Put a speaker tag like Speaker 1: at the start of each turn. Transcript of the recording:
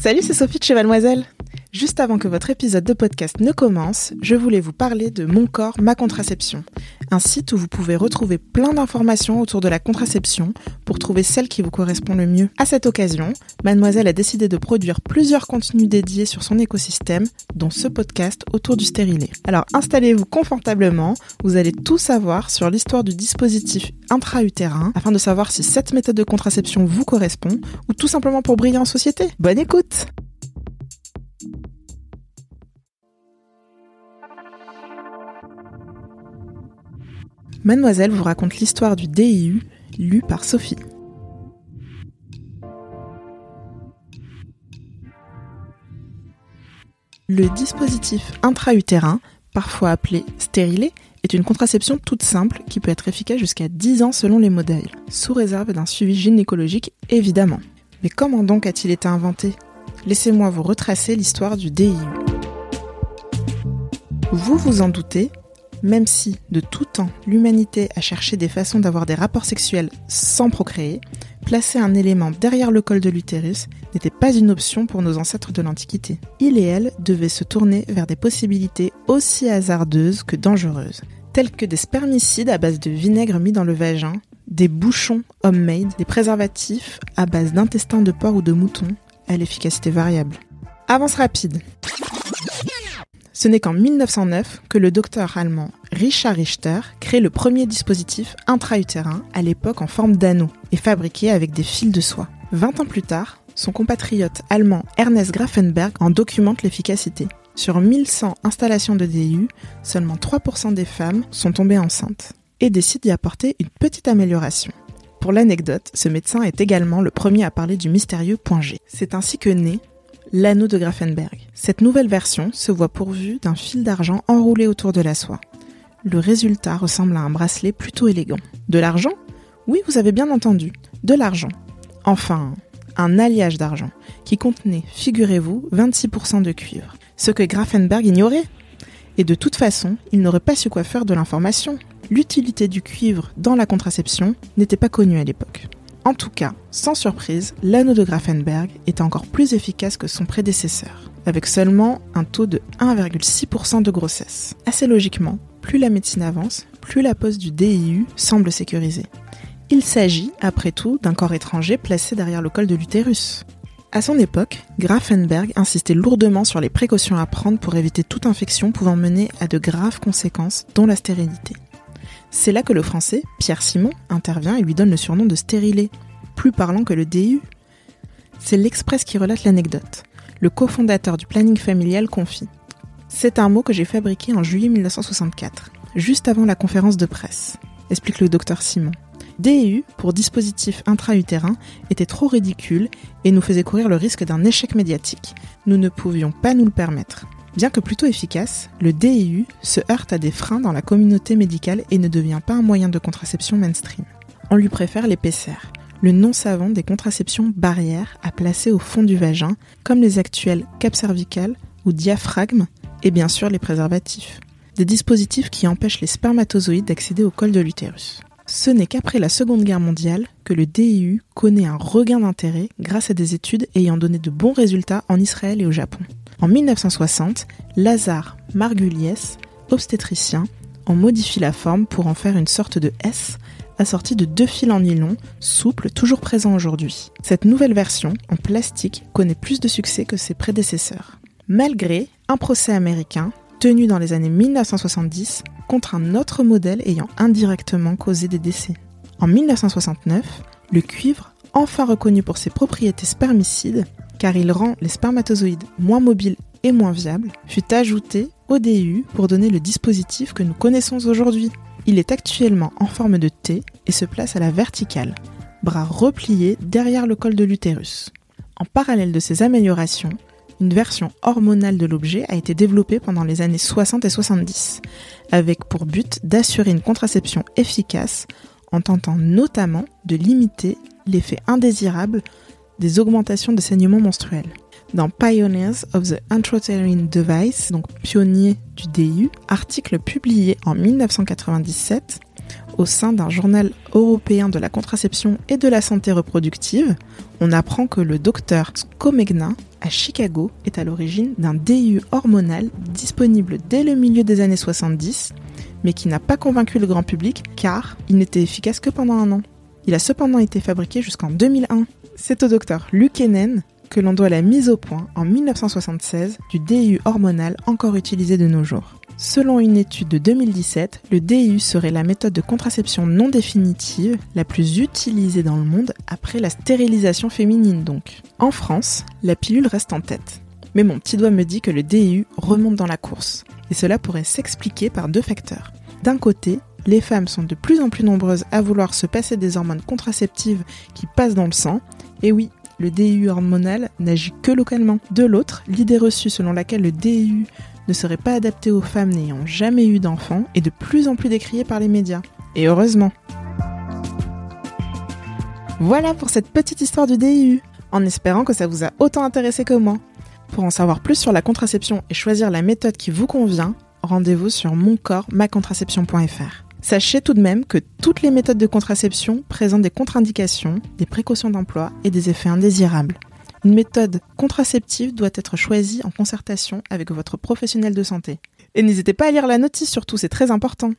Speaker 1: Salut, c'est Sophie de chez Mademoiselle. Juste avant que votre épisode de podcast ne commence, je voulais vous parler de Mon corps, ma contraception, un site où vous pouvez retrouver plein d'informations autour de la contraception pour trouver celle qui vous correspond le mieux. À cette occasion, Mademoiselle a décidé de produire plusieurs contenus dédiés sur son écosystème, dont ce podcast autour du stérilet. Alors installez-vous confortablement, vous allez tout savoir sur l'histoire du dispositif intra-utérin afin de savoir si cette méthode de contraception vous correspond ou tout simplement pour briller en société. Bonne écoute! Mademoiselle vous raconte l'histoire du DIU, lu par Sophie. Le dispositif intra-utérin, parfois appelé stérilet, est une contraception toute simple qui peut être efficace jusqu'à 10 ans selon les modèles, sous réserve d'un suivi gynécologique évidemment. Mais comment donc a-t-il été inventé? Laissez-moi vous retracer l'histoire du DIU. Vous vous en doutez, même si, de tout temps, l'humanité a cherché des façons d'avoir des rapports sexuels sans procréer, placer un élément derrière le col de l'utérus n'était pas une option pour nos ancêtres de l'Antiquité. Il et elle devaient se tourner vers des possibilités aussi hasardeuses que dangereuses, telles que des spermicides à base de vinaigre mis dans le vagin, des bouchons homemade, des préservatifs à base d'intestins de porc ou de mouton, à l'efficacité variable. Avance rapide. Ce n'est qu'en 1909 que le docteur allemand Richard Richter crée le premier dispositif intra-utérin, à l'époque en forme d'anneau, et fabriqué avec des fils de soie. 20 ans plus tard, son compatriote allemand Ernest Grafenberg en documente l'efficacité. Sur 1100 installations de DU, seulement 3% des femmes sont tombées enceintes, et décide d'y apporter une petite amélioration. Pour l'anecdote, ce médecin est également le premier à parler du mystérieux point G. C'est ainsi que naît l'anneau de Grafenberg. Cette nouvelle version se voit pourvue d'un fil d'argent enroulé autour de la soie. Le résultat ressemble à un bracelet plutôt élégant. De l'argent? Oui, vous avez bien entendu, de l'argent. Enfin, un alliage d'argent qui contenait, figurez-vous, 26% de cuivre. Ce que Grafenberg ignorait. Et de toute façon, il n'aurait pas su quoi faire de l'information. L'utilité du cuivre dans la contraception n'était pas connue à l'époque. En tout cas, sans surprise, l'anneau de Grafenberg est encore plus efficace que son prédécesseur, avec seulement un taux de 1,6% de grossesse. Assez logiquement, plus la médecine avance, plus la pose du DIU semble sécurisée. Il s'agit, après tout, d'un corps étranger placé derrière le col de l'utérus. À son époque, Grafenberg insistait lourdement sur les précautions à prendre pour éviter toute infection pouvant mener à de graves conséquences, dont la stérilité. C'est là que le français, Pierre Simon, intervient et lui donne le surnom de stérilet, plus parlant que le DU. C'est l'Express qui relate l'anecdote. Le cofondateur du planning familial confie. C'est un mot que j'ai fabriqué en juillet 1964, juste avant la conférence de presse, explique le docteur Simon. DU, pour dispositif intra-utérin, était trop ridicule et nous faisait courir le risque d'un échec médiatique. Nous ne pouvions pas nous le permettre. Bien que plutôt efficace, le DIU se heurte à des freins dans la communauté médicale et ne devient pas un moyen de contraception mainstream. On lui préfère l'épaisseur, le non savant des contraceptions barrières à placer au fond du vagin, comme les actuels cap cervical ou diaphragme, et bien sûr les préservatifs. Des dispositifs qui empêchent les spermatozoïdes d'accéder au col de l'utérus. Ce n'est qu'après la Seconde Guerre mondiale que le DIU connaît un regain d'intérêt grâce à des études ayant donné de bons résultats en Israël et au Japon. En 1960, Lazare Margulies, obstétricien, en modifie la forme pour en faire une sorte de S assortie de deux fils en nylon, souples, toujours présents aujourd'hui. Cette nouvelle version, en plastique, connaît plus de succès que ses prédécesseurs. Malgré un procès américain tenu dans les années 1970 contre un autre modèle ayant indirectement causé des décès. En 1969, le cuivre, enfin reconnu pour ses propriétés spermicides, car il rend les spermatozoïdes moins mobiles et moins viables, fut ajouté au DU pour donner le dispositif que nous connaissons aujourd'hui. Il est actuellement en forme de T et se place à la verticale, bras repliés derrière le col de l'utérus. En parallèle de ces améliorations, une version hormonale de l'objet a été développée pendant les années 60 et 70, avec pour but d'assurer une contraception efficace en tentant notamment de limiter l'effet indésirable des augmentations de saignements menstruels. Dans Pioneers of the Intrauterine Device, donc pionnier du DIU, article publié en 1997 au sein d'un journal européen de la contraception et de la santé reproductive, on apprend que le docteur Scomegna à Chicago est à l'origine d'un DIU hormonal disponible dès le milieu des années 70, mais qui n'a pas convaincu le grand public car il n'était efficace que pendant un an. Il a cependant été fabriqué jusqu'en 2001. C'est au docteur Lukenen que l'on doit la mise au point en 1976 du DIU hormonal encore utilisé de nos jours. Selon une étude de 2017, le DIU serait la méthode de contraception non définitive la plus utilisée dans le monde après la stérilisation féminine donc. En France, la pilule reste en tête. Mais mon petit doigt me dit que le DIU remonte dans la course. Et cela pourrait s'expliquer par deux facteurs. D'un côté, les femmes sont de plus en plus nombreuses à vouloir se passer des hormones contraceptives qui passent dans le sang. Et oui, le DIU hormonal n'agit que localement. De l'autre, l'idée reçue selon laquelle le DIU ne serait pas adapté aux femmes n'ayant jamais eu d'enfants est de plus en plus décriée par les médias. Et heureusement. Voilà pour cette petite histoire du DIU, en espérant que ça vous a autant intéressé que moi. Pour en savoir plus sur la contraception et choisir la méthode qui vous convient, rendez-vous sur moncorpsmacontraception.fr. Sachez tout de même que toutes les méthodes de contraception présentent des contre-indications, des précautions d'emploi et des effets indésirables. Une méthode contraceptive doit être choisie en concertation avec votre professionnel de santé. Et n'hésitez pas à lire la notice surtout, c'est très important.